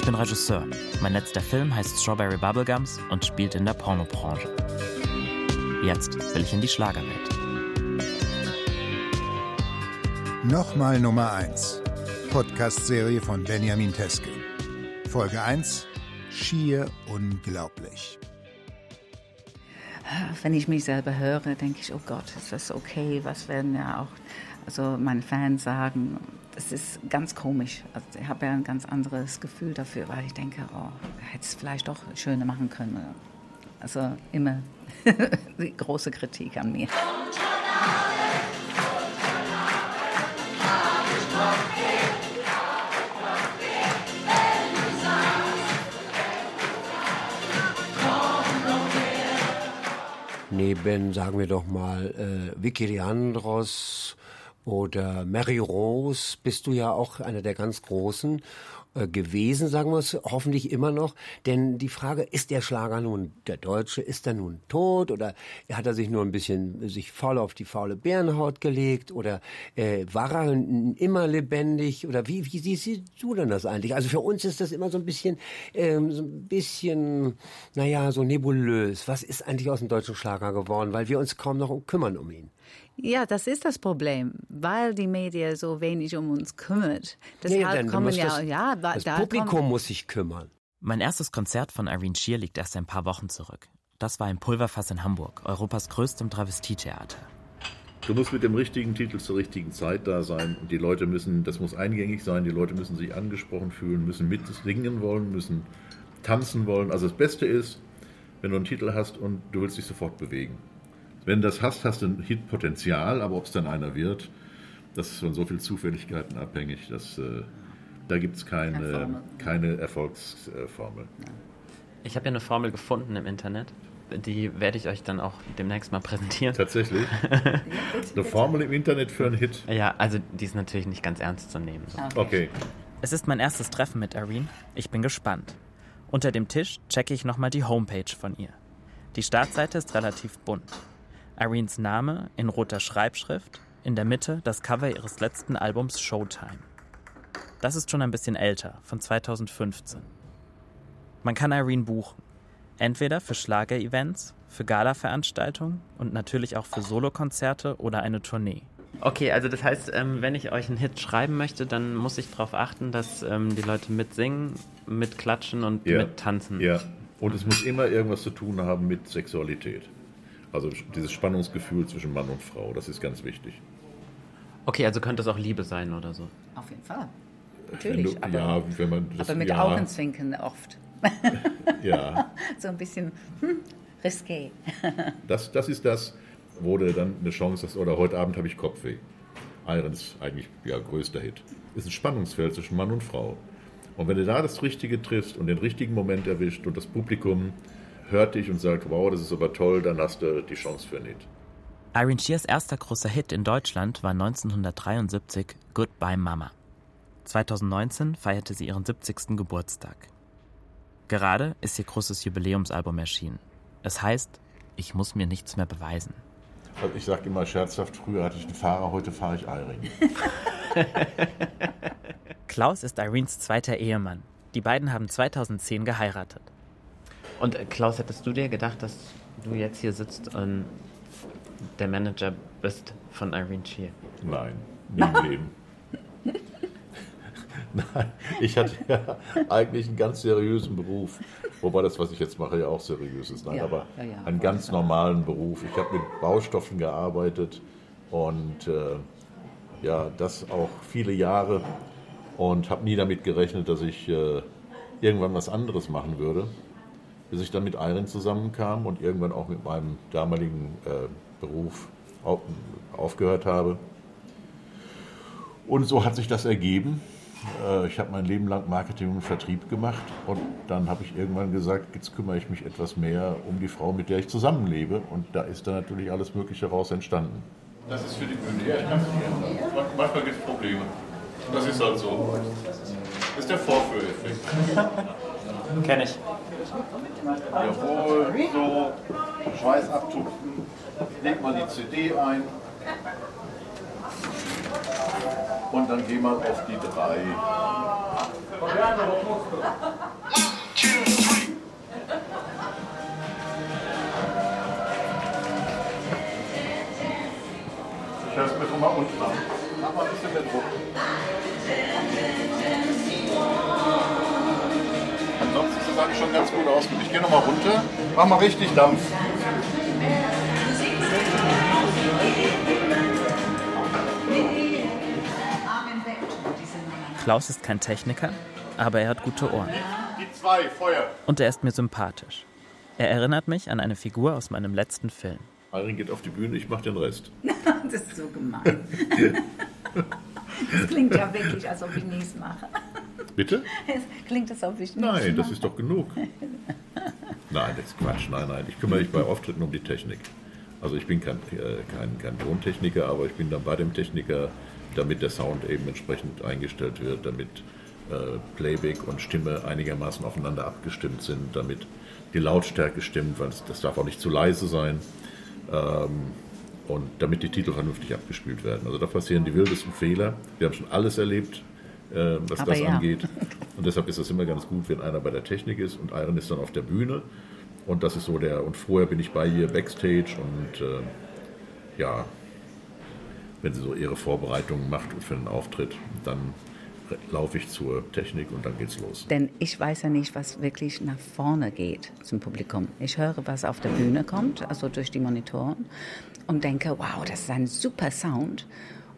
Ich bin Regisseur. Mein letzter Film heißt Strawberry Bubblegums und spielt in der Pornobranche. Jetzt will ich in die Schlagerwelt. Nochmal Nummer 1. Podcast-Serie von Benjamin Teske. Folge 1. Schier unglaublich. Wenn ich mich selber höre, denke ich, oh Gott, ist das okay? Was werden ja auch also meine Fans sagen? Das ist ganz komisch. Also ich habe ja ein ganz anderes Gefühl dafür, weil ich denke, oh, hätte es vielleicht doch schöner machen können. Also immer die große Kritik an mir. Neben, sagen wir doch mal, äh, Vicky Leandros oder Mary Rose bist du ja auch einer der ganz Großen. Äh, gewesen, sagen wir es hoffentlich immer noch. Denn die Frage, ist der Schlager nun der Deutsche, ist er nun tot oder hat er sich nur ein bisschen sich faul auf die faule Bärenhaut gelegt oder äh, war er immer lebendig oder wie, wie siehst du denn das eigentlich? Also für uns ist das immer so ein bisschen, ähm, so ein bisschen, naja, so nebulös. Was ist eigentlich aus dem deutschen Schlager geworden? Weil wir uns kaum noch kümmern um ihn. Ja, das ist das Problem, weil die Medien so wenig um uns kümmert. Deshalb nee, kommen ja, das, ja, das Publikum muss sich kümmern. Mein erstes Konzert von Irene Shear liegt erst ein paar Wochen zurück. Das war im Pulverfass in Hamburg, Europas größtem Travestietheater. Du musst mit dem richtigen Titel zur richtigen Zeit da sein und die Leute müssen, das muss eingängig sein, die Leute müssen sich angesprochen fühlen, müssen mitsingen wollen, müssen tanzen wollen. Also das Beste ist, wenn du einen Titel hast und du willst dich sofort bewegen. Wenn du das hast, hast du ein Hitpotenzial, aber ob es dann einer wird, das ist von so vielen Zufälligkeiten abhängig, dass äh, da gibt es keine, keine Erfolgsformel. Ich habe ja eine Formel gefunden im Internet. Die werde ich euch dann auch demnächst mal präsentieren. Tatsächlich? eine Formel im Internet für einen Hit? Ja, also die ist natürlich nicht ganz ernst zu nehmen. So. Okay. Es ist mein erstes Treffen mit Irene. Ich bin gespannt. Unter dem Tisch checke ich nochmal die Homepage von ihr. Die Startseite ist relativ bunt. Irenes Name in roter Schreibschrift, in der Mitte das Cover ihres letzten Albums Showtime. Das ist schon ein bisschen älter, von 2015. Man kann Irene buchen. Entweder für Schlager-Events, für Gala-Veranstaltungen und natürlich auch für Solokonzerte oder eine Tournee. Okay, also das heißt, ähm, wenn ich euch einen Hit schreiben möchte, dann muss ich darauf achten, dass ähm, die Leute mitsingen, mitklatschen und ja. mittanzen. Ja, und es muss immer irgendwas zu tun haben mit Sexualität. Also dieses Spannungsgefühl zwischen Mann und Frau, das ist ganz wichtig. Okay, also könnte es auch Liebe sein oder so? Auf jeden Fall. Natürlich. Du, aber, ja, wenn man das, aber mit ja, Augenzwinkern oft. ja. so ein bisschen hm, risqué. das, das ist das, wo du dann eine Chance hast, oder heute Abend habe ich Kopfweh. Irons eigentlich ja größter Hit. Ist ein Spannungsfeld zwischen Mann und Frau. Und wenn du da das Richtige triffst und den richtigen Moment erwischt und das Publikum hört dich und sagt, wow, das ist aber toll, dann hast du die Chance für Hit. Irene Shears erster großer Hit in Deutschland war 1973 Goodbye Mama. 2019 feierte sie ihren 70. Geburtstag. Gerade ist ihr großes Jubiläumsalbum erschienen. Es heißt, ich muss mir nichts mehr beweisen. Also ich sage immer scherzhaft, früher hatte ich einen Fahrer, heute fahre ich Irene. Klaus ist Irenes zweiter Ehemann. Die beiden haben 2010 geheiratet. Und äh, Klaus, hättest du dir gedacht, dass du jetzt hier sitzt und der Manager bist von Irene Shear? Nein, nie im Leben. Nein, ich hatte ja eigentlich einen ganz seriösen Beruf. Wobei das, was ich jetzt mache, ja auch seriös ist. Nein, ja, aber ja, ja, einen ganz normalen Beruf. Ich habe mit Baustoffen gearbeitet und äh, ja, das auch viele Jahre und habe nie damit gerechnet, dass ich äh, irgendwann was anderes machen würde bis ich dann mit Iron zusammenkam und irgendwann auch mit meinem damaligen äh, Beruf auf, aufgehört habe. Und so hat sich das ergeben. Äh, ich habe mein Leben lang Marketing und Vertrieb gemacht und dann habe ich irgendwann gesagt, jetzt kümmere ich mich etwas mehr um die Frau, mit der ich zusammenlebe. Und da ist dann natürlich alles Mögliche raus entstanden. Das ist für die Bühne, ja, ich kann es nicht ändern. Manchmal gibt es Probleme. Das ist halt so. Das ist der Vorführeffekt. Kenn ich. Jawohl, so, Schweiß abtupfen, leg mal die CD ein und dann geh mal auf die drei. Ich höre es mir schon mal unten an. Mach mal ein bisschen mehr Druck. Ansonsten ist das eigentlich schon ganz gut ausgeführt. Ich gehe nochmal runter. Mach mal richtig Dampf. Klaus ist kein Techniker, aber er hat gute Ohren. Die zwei, Feuer. Und er ist mir sympathisch. Er erinnert mich an eine Figur aus meinem letzten Film. Irene geht auf die Bühne, ich mache den Rest. das ist so gemein. das klingt ja wirklich, als ob ich nichts mache. Bitte? Klingt, ob ich nichts Nein, das ist doch genug. Nein, das ist Quatsch. Nein, nein. Ich kümmere mich bei Auftritten um die Technik. Also ich bin kein, äh, kein, kein Tontechniker, aber ich bin dann bei dem Techniker, damit der Sound eben entsprechend eingestellt wird, damit äh, Playback und Stimme einigermaßen aufeinander abgestimmt sind, damit die Lautstärke stimmt, weil es, das darf auch nicht zu leise sein. Ähm, und damit die Titel vernünftig abgespielt werden. Also da passieren die wildesten Fehler. Wir haben schon alles erlebt, äh, was Aber das ja. angeht. Und deshalb ist es immer ganz gut, wenn einer bei der Technik ist und Iron ist dann auf der Bühne. Und das ist so der, und vorher bin ich bei ihr Backstage und äh, ja, wenn sie so ihre Vorbereitungen macht für einen Auftritt, dann laufe ich zur Technik und dann geht's los. Denn ich weiß ja nicht, was wirklich nach vorne geht zum Publikum. Ich höre, was auf der Bühne kommt, also durch die Monitoren, und denke, wow, das ist ein super Sound.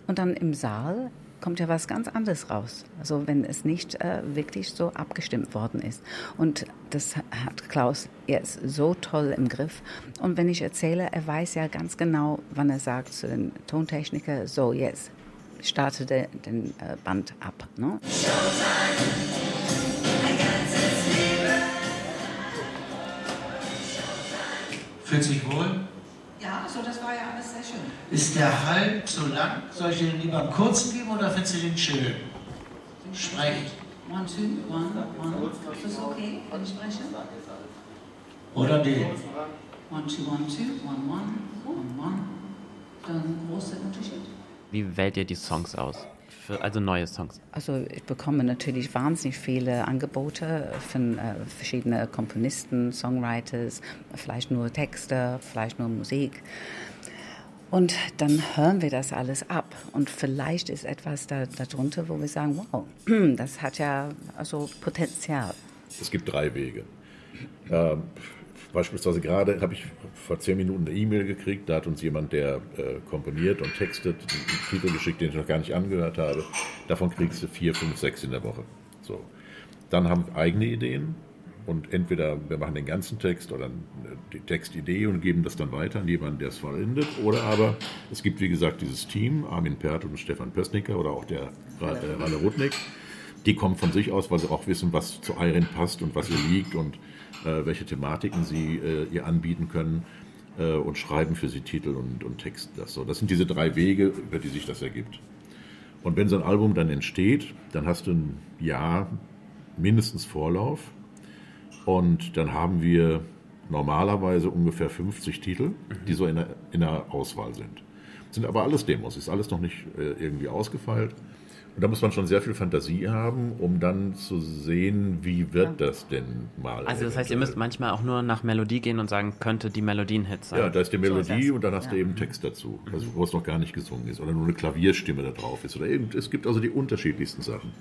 Und dann im Saal kommt ja was ganz anderes raus. Also wenn es nicht äh, wirklich so abgestimmt worden ist. Und das hat Klaus jetzt so toll im Griff. Und wenn ich erzähle, er weiß ja ganz genau, wann er sagt zu den Tontechniker, so jetzt starte den, den äh, Band ab. Ne? Fühlt sich wohl? So das war ja alles sehr schön. Ist der halb so lang? Soll ich den lieber einen kurzen geben oder findest du den schön? Sprecht. One, two, one, one. Ist das okay, wenn ich spreche? Oder den? One, two, one, two, one, one, one, one. Dann großer Unterschied. Wie wählt ihr die Songs aus? Für, also neue Songs. Also ich bekomme natürlich wahnsinnig viele Angebote von äh, verschiedenen Komponisten, Songwriters, vielleicht nur Texte, vielleicht nur Musik. Und dann hören wir das alles ab. Und vielleicht ist etwas da, darunter, wo wir sagen, wow, das hat ja also Potenzial. Es gibt drei Wege. Ähm, beispielsweise gerade habe ich vor zehn Minuten eine E-Mail gekriegt, da hat uns jemand, der äh, komponiert und textet, einen Titel geschickt, den ich noch gar nicht angehört habe. Davon kriegst du vier, fünf, sechs in der Woche. So. Dann haben wir eigene Ideen und entweder wir machen den ganzen Text oder die Textidee und geben das dann weiter an jemanden, der es vollendet. Oder aber es gibt, wie gesagt, dieses Team, Armin Pert und Stefan Pössnicker oder auch der äh, Ralle Rudnick. Die kommen von sich aus, weil sie auch wissen, was zu Irene passt und was ihr liegt und äh, welche Thematiken sie äh, ihr anbieten können äh, und schreiben für sie Titel und, und Text. Das, so. das sind diese drei Wege, über die sich das ergibt. Und wenn so ein Album dann entsteht, dann hast du ein Jahr mindestens Vorlauf und dann haben wir normalerweise ungefähr 50 Titel, die so in der, in der Auswahl sind. Sind aber alles Demos, ist alles noch nicht äh, irgendwie ausgefeilt. Und da muss man schon sehr viel Fantasie haben, um dann zu sehen, wie wird das denn mal. Also das heißt, ihr müsst manchmal auch nur nach Melodie gehen und sagen, könnte die Melodie ein Hit sein. Ja, da ist die So ist Melodie und dann hast du eben Text dazu, also wo es noch gar nicht gesungen ist oder nur eine Klavierstimme da drauf ist oder irgend, es gibt also die unterschiedlichsten Sachen.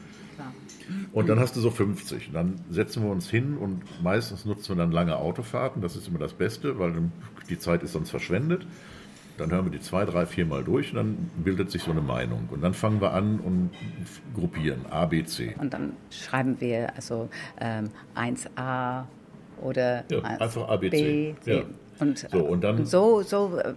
Und dann hast du so 50. Und dann setzen wir uns hin und meistens nutzen wir dann lange Autofahrten. Das ist immer das Beste, weil die Zeit ist sonst verschwendet. Dann hören wir die zwei, drei, vier Mal durch und dann bildet sich so eine Meinung. Und dann fangen wir an und gruppieren A, B, C. Und dann schreiben wir also ähm, 1a oder Ja, 1 einfach A, B, C. B. Ja. Und, So, und dann- so, so äh,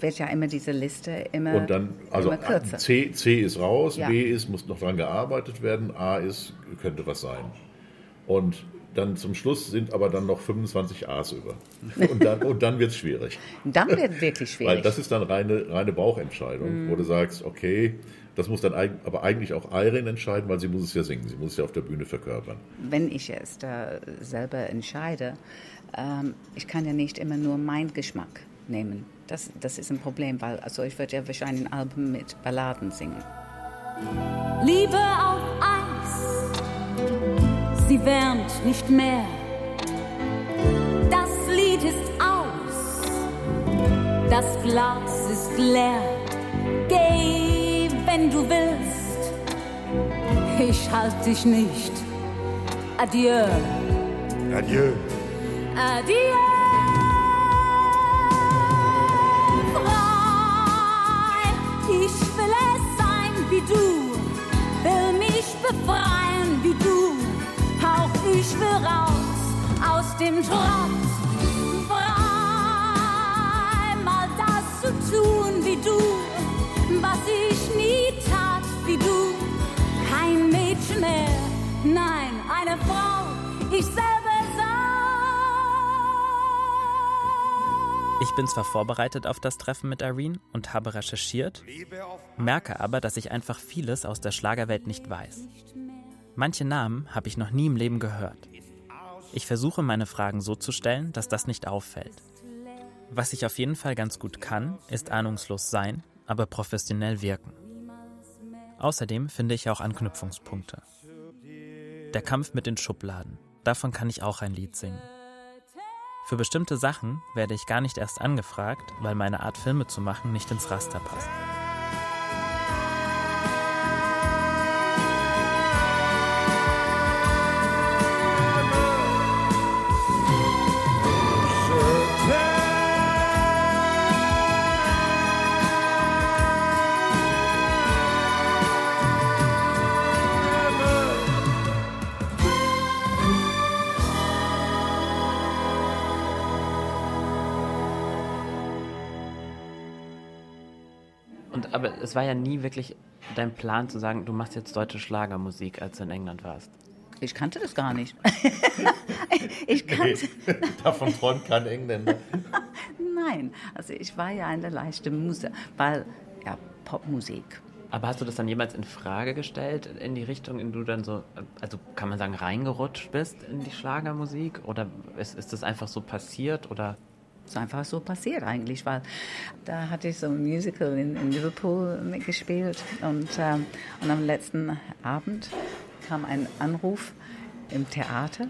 wird ja immer diese Liste immer, Und dann, also immer kürzer. C, C ist raus, Ja. B ist, muss noch dran gearbeitet werden, A ist, könnte was sein. Und dann zum Schluss sind aber dann noch 25 A's über. Und dann, und dann wird es schwierig. Dann wird wirklich schwierig. Weil das ist dann reine, reine Bauchentscheidung, wo du sagst, okay, das muss dann aber eigentlich auch Irene entscheiden, weil sie muss es ja singen, sie muss es ja auf der Bühne verkörpern. Wenn ich es da selber entscheide, ähm, ich kann ja nicht immer nur meinen Geschmack nehmen. Das, das ist ein Problem, weil also ich würde ja wahrscheinlich ein Album mit Balladen singen. Liebe auf Eis. Sie wärmt nicht mehr. Das Lied ist aus, das Glas ist leer. Geh, wenn du willst, ich halt dich nicht. Adieu. Adieu. Adieu. Ich will es sein wie du, will mich befreien wie du, ich will raus aus dem Trotz. Frei, mal das zu tun wie du, was ich nie tat wie du, kein Mädchen mehr, nein, eine Frau, ich selber Ich bin zwar vorbereitet auf das Treffen mit Irene und habe recherchiert, merke aber, dass ich einfach vieles aus der Schlagerwelt nicht weiß. Manche Namen habe ich noch nie im Leben gehört. Ich versuche meine Fragen so zu stellen, dass das nicht auffällt. Was ich auf jeden Fall ganz gut kann, ist ahnungslos sein, aber professionell wirken. Außerdem finde ich auch Anknüpfungspunkte. Der Kampf mit den Schubladen, davon kann ich auch ein Lied singen. Für bestimmte Sachen werde ich gar nicht erst angefragt, weil meine Art Filme zu machen nicht ins Raster passt. Und aber es war ja nie wirklich dein Plan zu sagen, du machst jetzt deutsche Schlagermusik, als du in England warst. Ich kannte das gar nicht. ich kannte. Nee, davon träumt kein Engländer. Nein, also ich war ja eine leichte Muse, weil ja Popmusik. Aber hast du das dann jemals in Frage gestellt, in die Richtung, in die du dann so, also kann man sagen, reingerutscht bist in die Schlagermusik? Oder ist, ist das einfach so passiert? Oder ist einfach so passiert eigentlich, weil da hatte ich so ein Musical in, in Liverpool mitgespielt und, ähm, und am letzten Abend kam ein Anruf im Theater.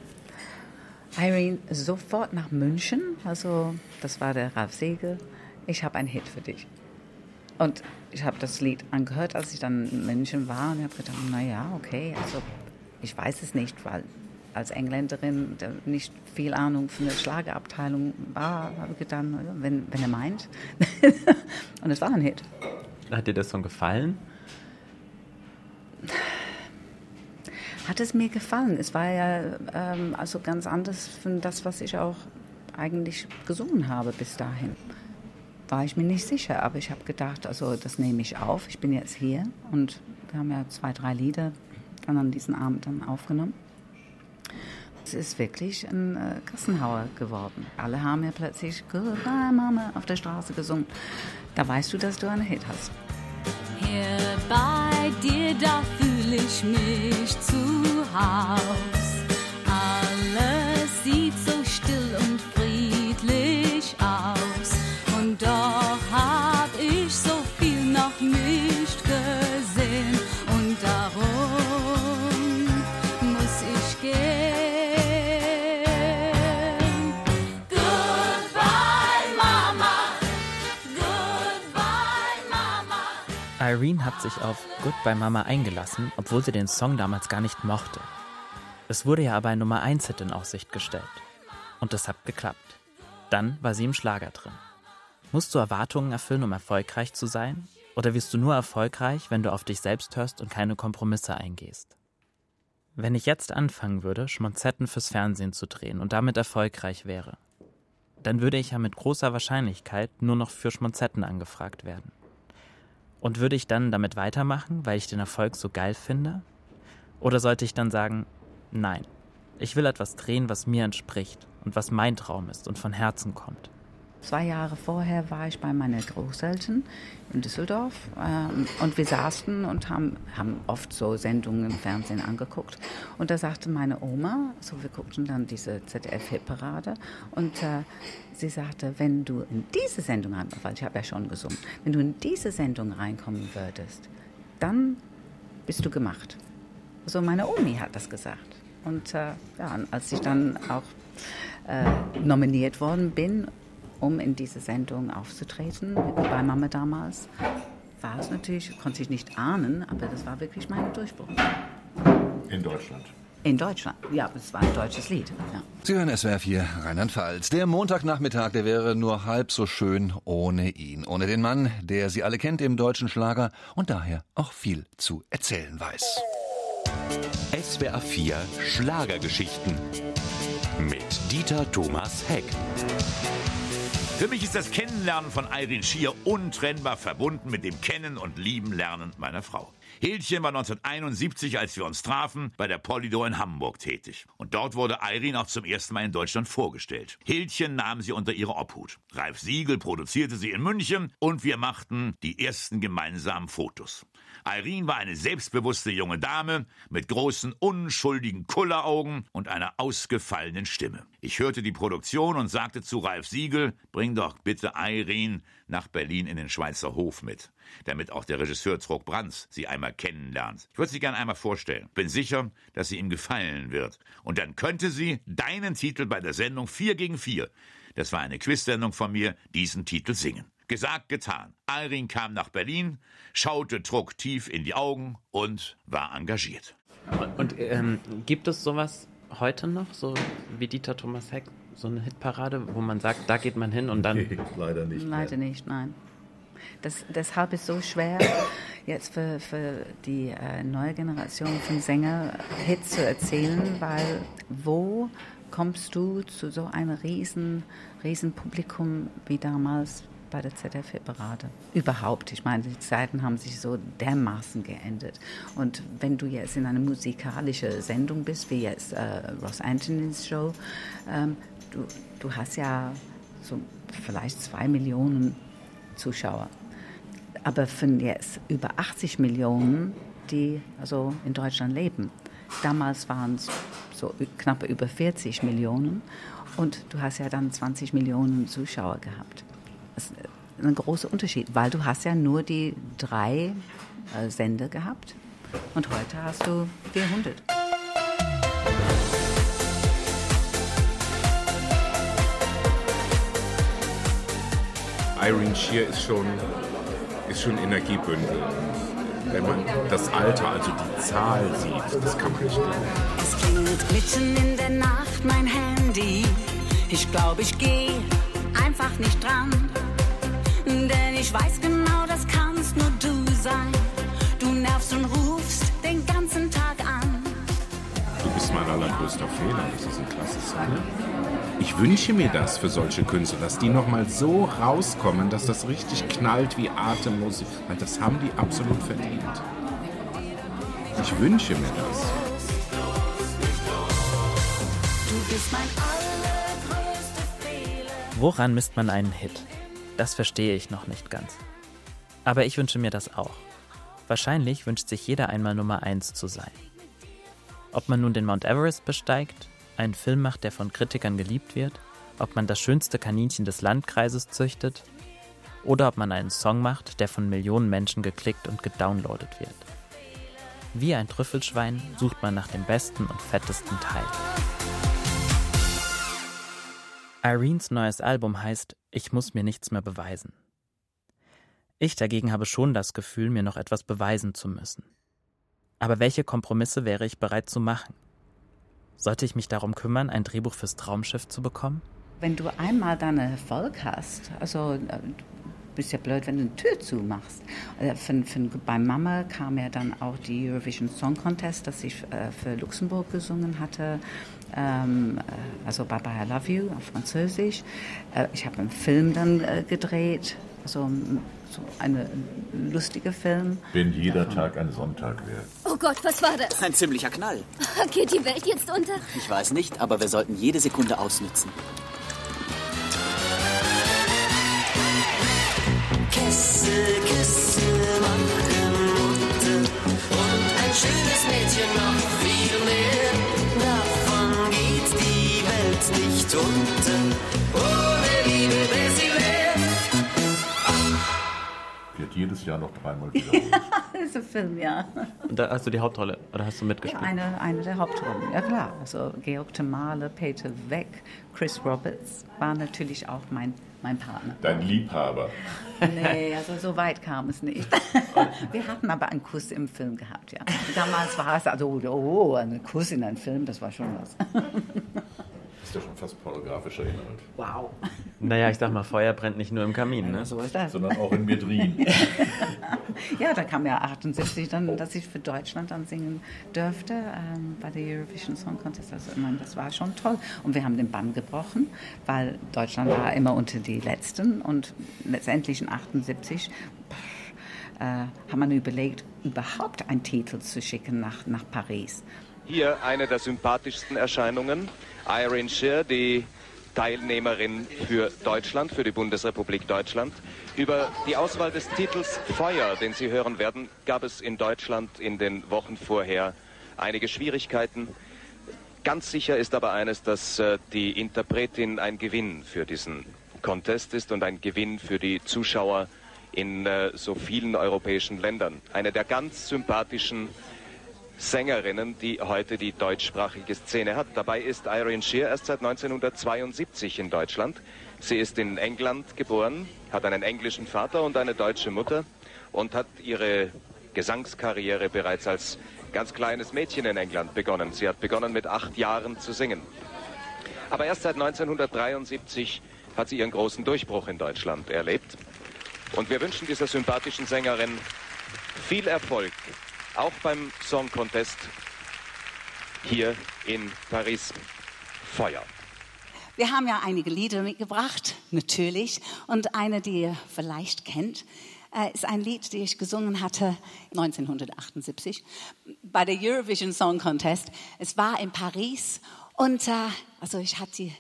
Irene, sofort nach München, also das war der Ralf Segel, ich habe einen Hit für dich. Und ich habe das Lied angehört, als ich dann in München war und habe gedacht, naja, okay, also ich weiß es nicht, weil als Engländerin der nicht viel Ahnung von der Schlagerabteilung war, habe ich gedacht, wenn, wenn er meint. und es war ein Hit. Hat dir das schon gefallen? Hat es mir gefallen. Es war ja ähm, also ganz anders von das, was ich auch eigentlich gesungen habe bis dahin. War ich mir nicht sicher, aber ich habe gedacht, also das nehme ich auf. Ich bin jetzt hier und wir haben ja zwei, drei Lieder dann an diesem Abend dann aufgenommen. Es ist wirklich ein äh, Kassenhauer geworden. Alle haben ja plötzlich Goodbye Mama auf der Straße gesungen. Da weißt du, dass du einen Hit hast. Hier bei dir, da fühle ich mich zu Haus. Irene hat sich auf Goodbye Mama eingelassen, obwohl sie den Song damals gar nicht mochte. Es wurde ja aber ein Nummer 1 Hit in Aussicht gestellt. Und das hat geklappt. Dann war sie im Schlager drin. Musst du Erwartungen erfüllen, um erfolgreich zu sein? Oder wirst du nur erfolgreich, wenn du auf dich selbst hörst und keine Kompromisse eingehst? Wenn ich jetzt anfangen würde, Schmonzetten fürs Fernsehen zu drehen und damit erfolgreich wäre, dann würde ich ja mit großer Wahrscheinlichkeit nur noch für Schmonzetten angefragt werden. Und würde ich dann damit weitermachen, weil ich den Erfolg so geil finde? Oder sollte ich dann sagen, nein, ich will etwas drehen, was mir entspricht und was mein Traum ist und von Herzen kommt? Zwei Jahre vorher war ich bei meinen Großeltern in Düsseldorf ähm, und wir saßen und haben, haben oft so Sendungen im Fernsehen angeguckt. Und da sagte meine Oma, so wir guckten dann diese ZDF-Hitparade und äh, sie sagte, wenn du in diese Sendung rein, weil ich habe ja schon gesungen, wenn du in diese Sendung reinkommen würdest, dann bist du gemacht. So meine Omi hat das gesagt. Und äh, ja, als ich dann auch äh, nominiert worden bin, um in diese Sendung aufzutreten, bei Mama damals, war es natürlich, konnte ich nicht ahnen, aber das war wirklich mein Durchbruch. In Deutschland. In Deutschland, ja, es war ein deutsches Lied. Ja. Sie hören SWR 4 Rheinland-Pfalz. Der Montagnachmittag, der wäre nur halb so schön ohne ihn. Ohne den Mann, der Sie alle kennt im deutschen Schlager und daher auch viel zu erzählen weiß. SWR 4 Schlagergeschichten mit Dieter Thomas Heck. Für mich ist das Kennenlernen von Irene Schier untrennbar verbunden mit dem Kennen und Lieben lernen meiner Frau. Hildchen war 1971, als wir uns trafen, bei der Polydor in Hamburg tätig. Und dort wurde Irene auch zum ersten Mal in Deutschland vorgestellt. Hildchen nahm sie unter ihre Obhut. Ralf Siegel produzierte sie in München und wir machten die ersten gemeinsamen Fotos. Irene war eine selbstbewusste junge Dame mit großen, unschuldigen Kulleraugen und einer ausgefallenen Stimme. Ich hörte die Produktion und sagte zu Ralf Siegel, bring doch bitte Irene nach Berlin in den Schweizer Hof mit, damit auch der Regisseur Trog Brands sie einmal kennenlernt. Ich würde sie gerne einmal vorstellen. Bin sicher, dass sie ihm gefallen wird. Und dann könnte sie deinen Titel bei der Sendung 4 gegen 4, das war eine Quizsendung von mir, diesen Titel singen. Gesagt, getan. Irene kam nach Berlin, schaute Truck tief in die Augen und war engagiert. Und, ähm, gibt es sowas heute noch, so wie Dieter Thomas Heck, so eine Hitparade, wo man sagt, da geht man hin und dann. Nee, leider nicht. Leider mehr. nicht, nein. Das, deshalb ist es so schwer, jetzt für, für die äh, neue Generation von Sänger Hits zu erzählen, weil wo kommst du zu so einem riesen, riesen Publikum wie damals bei der ZDF-Parade. Überhaupt. Ich meine, die Zeiten haben sich so dermaßen geändert. Und wenn du jetzt in einer musikalischen Sendung bist, wie jetzt äh, Ross Anthony's Show, ähm, du, du hast ja so vielleicht zwei Millionen Zuschauer. Aber von jetzt über 80 Millionen, die also in Deutschland leben. Damals waren es so knapp über 40 Millionen und du hast ja dann 20 Millionen Zuschauer gehabt. Das ist ein großer Unterschied, weil du hast ja nur die drei äh, Sender gehabt und heute hast du 400. Irene Shear ist schon, ist schon Energiebündel. Wenn man das Alter, also die Zahl sieht, das kann man nicht glauben. Es klingelt mitten in der Nacht mein Handy. Ich glaube, ich gehe einfach nicht dran. Denn ich weiß genau, das kannst nur du sein. Du nervst und rufst den ganzen Tag an. Du bist mein allergrößter Fehler. Das ist ein klasse Song. Ich wünsche mir das für solche Künstler, dass die nochmal so rauskommen, dass das richtig knallt wie Atemmusik. Weil das haben die absolut verdient. Ich wünsche mir das. Du bist mein Fehler. Woran misst man einen Hit? Das verstehe ich noch nicht ganz. Aber ich wünsche mir das auch. Wahrscheinlich wünscht sich jeder einmal Nummer 1 zu sein. Ob man nun den Mount Everest besteigt, einen Film macht, der von Kritikern geliebt wird, ob man das schönste Kaninchen des Landkreises züchtet oder ob man einen Song macht, der von Millionen Menschen geklickt und gedownloadet wird. Wie ein Trüffelschwein sucht man nach dem besten und fettesten Teil. Irenes neues Album heißt Ich muss mir nichts mehr beweisen. Ich dagegen habe schon das Gefühl, mir noch etwas beweisen zu müssen. Aber welche Kompromisse wäre ich bereit zu machen? Sollte ich mich darum kümmern, ein Drehbuch fürs Traumschiff zu bekommen? Wenn du einmal dann Erfolg hast, also du bist ja blöd, wenn du eine Tür zumachst. Äh, von, von, bei Mama kam ja dann auch die Eurovision Song Contest, das ich äh, für Luxemburg gesungen hatte äh, also Bye Bye I Love You auf Französisch. Äh, ich habe einen Film dann äh, gedreht, also so eine lustige Film. Wenn jeder Tag ein Sonntag wäre. Oh Gott, was war das? Ein ziemlicher Knall. Geht die Welt jetzt unter? Ich weiß nicht, aber wir sollten jede Sekunde ausnützen. Küsse, Küsse, Mutter, Mutter und ein schönes Mädchen noch viel mehr. Welt nicht unter. Ohne Liebe. Wir wird jedes Jahr noch dreimal wiederholt. das ist ein Film, ja. Und da hast du die Hauptrolle oder hast du mitgespielt? Ja, eine, eine der Hauptrollen, ja klar. Also Georg Temale, Peter Weck, Chris Roberts war natürlich auch mein, mein Partner. Dein Liebhaber. Nee, also so weit kam es nicht. Wir hatten aber einen Kuss im Film gehabt, ja. Damals war es also, oh, ein Kuss in einem Film, das war schon was. Ist ja schon fast pornografischer Inhalt. Wow. Naja, ich sag mal, Feuer brennt nicht nur im Kamin, ne? So ist das. Sondern auch in mir drin. ja, da kam ja 78 dann, dass ich für Deutschland dann singen durfte ähm, bei der Eurovision Song Contest. Also, ich meine, das war schon toll. Und wir haben den Bann gebrochen, weil Deutschland war immer unter die Letzten und letztendlich in 78 äh, haben wir überlegt, überhaupt einen Titel zu schicken nach, nach Paris. Hier eine der sympathischsten Erscheinungen, Irene Shear, die Teilnehmerin für Deutschland, für die Bundesrepublik Deutschland. Über die Auswahl des Titels Feuer, den Sie hören werden, gab es in Deutschland in den Wochen vorher einige Schwierigkeiten. Ganz sicher ist aber eines, dass äh, die Interpretin ein Gewinn für diesen Contest ist und ein Gewinn für die Zuschauer in äh, so vielen europäischen Ländern. Eine der ganz sympathischen Sängerinnen, die heute die deutschsprachige Szene hat. Dabei ist Irene Shear erst seit 1972 in Deutschland. Sie ist in England geboren, hat einen englischen Vater und eine deutsche Mutter und hat ihre Gesangskarriere bereits als ganz kleines Mädchen in England begonnen. Sie hat begonnen mit acht Jahren zu singen. Aber erst seit 1973 hat sie ihren großen Durchbruch in Deutschland erlebt. Und wir wünschen dieser sympathischen Sängerin viel Erfolg auch beim Song Contest hier in Paris. Feuer. Wir haben ja einige Lieder mitgebracht, natürlich. Und eine, die ihr vielleicht kennt, äh, ist ein Lied, das ich gesungen hatte 1978 bei der Eurovision Song Contest. Es war in Paris und äh, also ich hatte die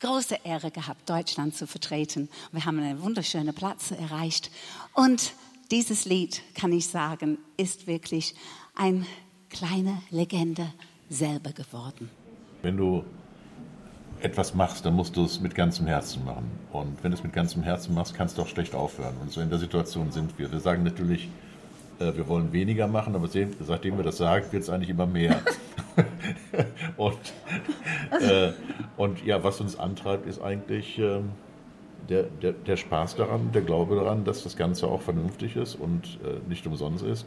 große Ehre gehabt, Deutschland zu vertreten. Wir haben einen wunderschönen Platz erreicht und dieses Lied, kann ich sagen, ist wirklich eine kleine Legende selber geworden. Wenn du etwas machst, dann musst du es mit ganzem Herzen machen. Und wenn du es mit ganzem Herzen machst, kannst du auch schlecht aufhören. Und so in der Situation sind wir. Wir sagen natürlich, äh, wir wollen weniger machen, aber seitdem wir das sagen, wird es eigentlich immer mehr. und, äh, und ja, was uns antreibt, ist eigentlich äh, der, der, der Spaß daran, der Glaube daran, dass das Ganze auch vernünftig ist und äh, nicht umsonst ist.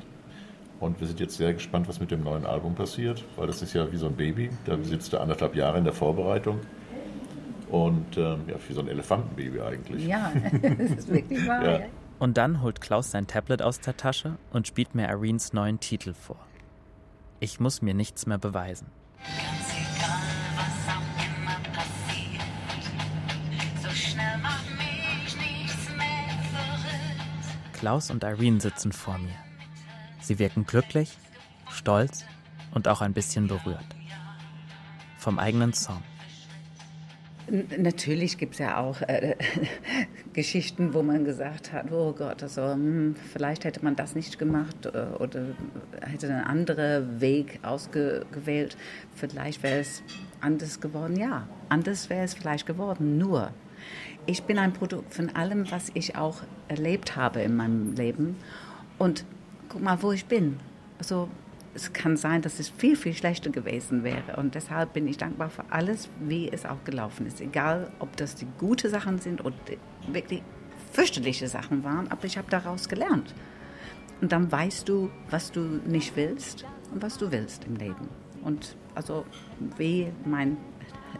Und wir sind jetzt sehr gespannt, was mit dem neuen Album passiert, weil das ist ja wie so ein Baby. Da sitzt er anderthalb Jahre in der Vorbereitung. Und ähm, ja, wie so ein Elefantenbaby eigentlich. Ja, das ist wirklich wahr. ja. Und dann holt Klaus sein Tablet aus der Tasche und spielt mir Irenes neuen Titel vor. Ich muss mir nichts mehr beweisen. Ganz Klaus und Irene sitzen vor mir. Sie wirken glücklich, stolz und auch ein bisschen berührt. Vom eigenen Song. Natürlich gibt es ja auch äh, Geschichten, wo man gesagt hat, oh Gott, also, hm, vielleicht hätte man das nicht gemacht äh, oder hätte einen anderen Weg ausgewählt. Vielleicht wäre es anders geworden. Ja, anders wäre es vielleicht geworden. Nur, ich bin ein Produkt von allem, was ich auch erlebt habe in meinem Leben. Und guck mal, wo ich bin. Also es kann sein, dass es viel, viel schlechter gewesen wäre. Und deshalb bin ich dankbar für alles, wie es auch gelaufen ist. Egal, ob das die guten Sachen sind oder wirklich fürchterliche Sachen waren, aber ich habe daraus gelernt. Und dann weißt du, was du nicht willst und was du willst im Leben. Und also wie mein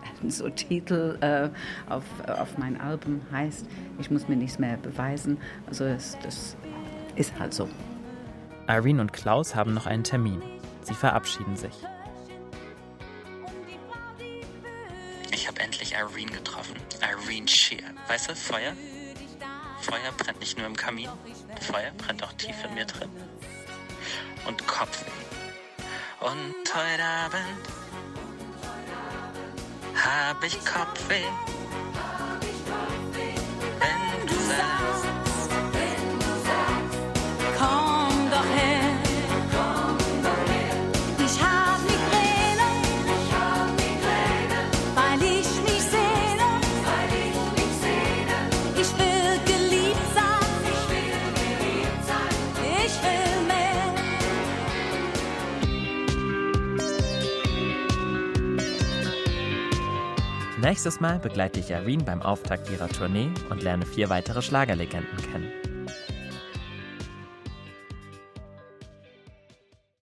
so Titel äh, auf, auf mein Album heißt, ich muss mir nichts mehr beweisen. Also es, das ist halt so. Irene und Klaus haben noch einen Termin. Sie verabschieden sich. Ich habe endlich Irene getroffen. Irene Shear. Weißt du, Feuer? Feuer brennt nicht nur im Kamin. Feuer brennt auch tief in mir drin. Und Kopfweh. Und heute Abend hab ich Kopfweh. Nächstes Mal begleite ich Irene beim Auftakt ihrer Tournee und lerne vier weitere Schlagerlegenden kennen.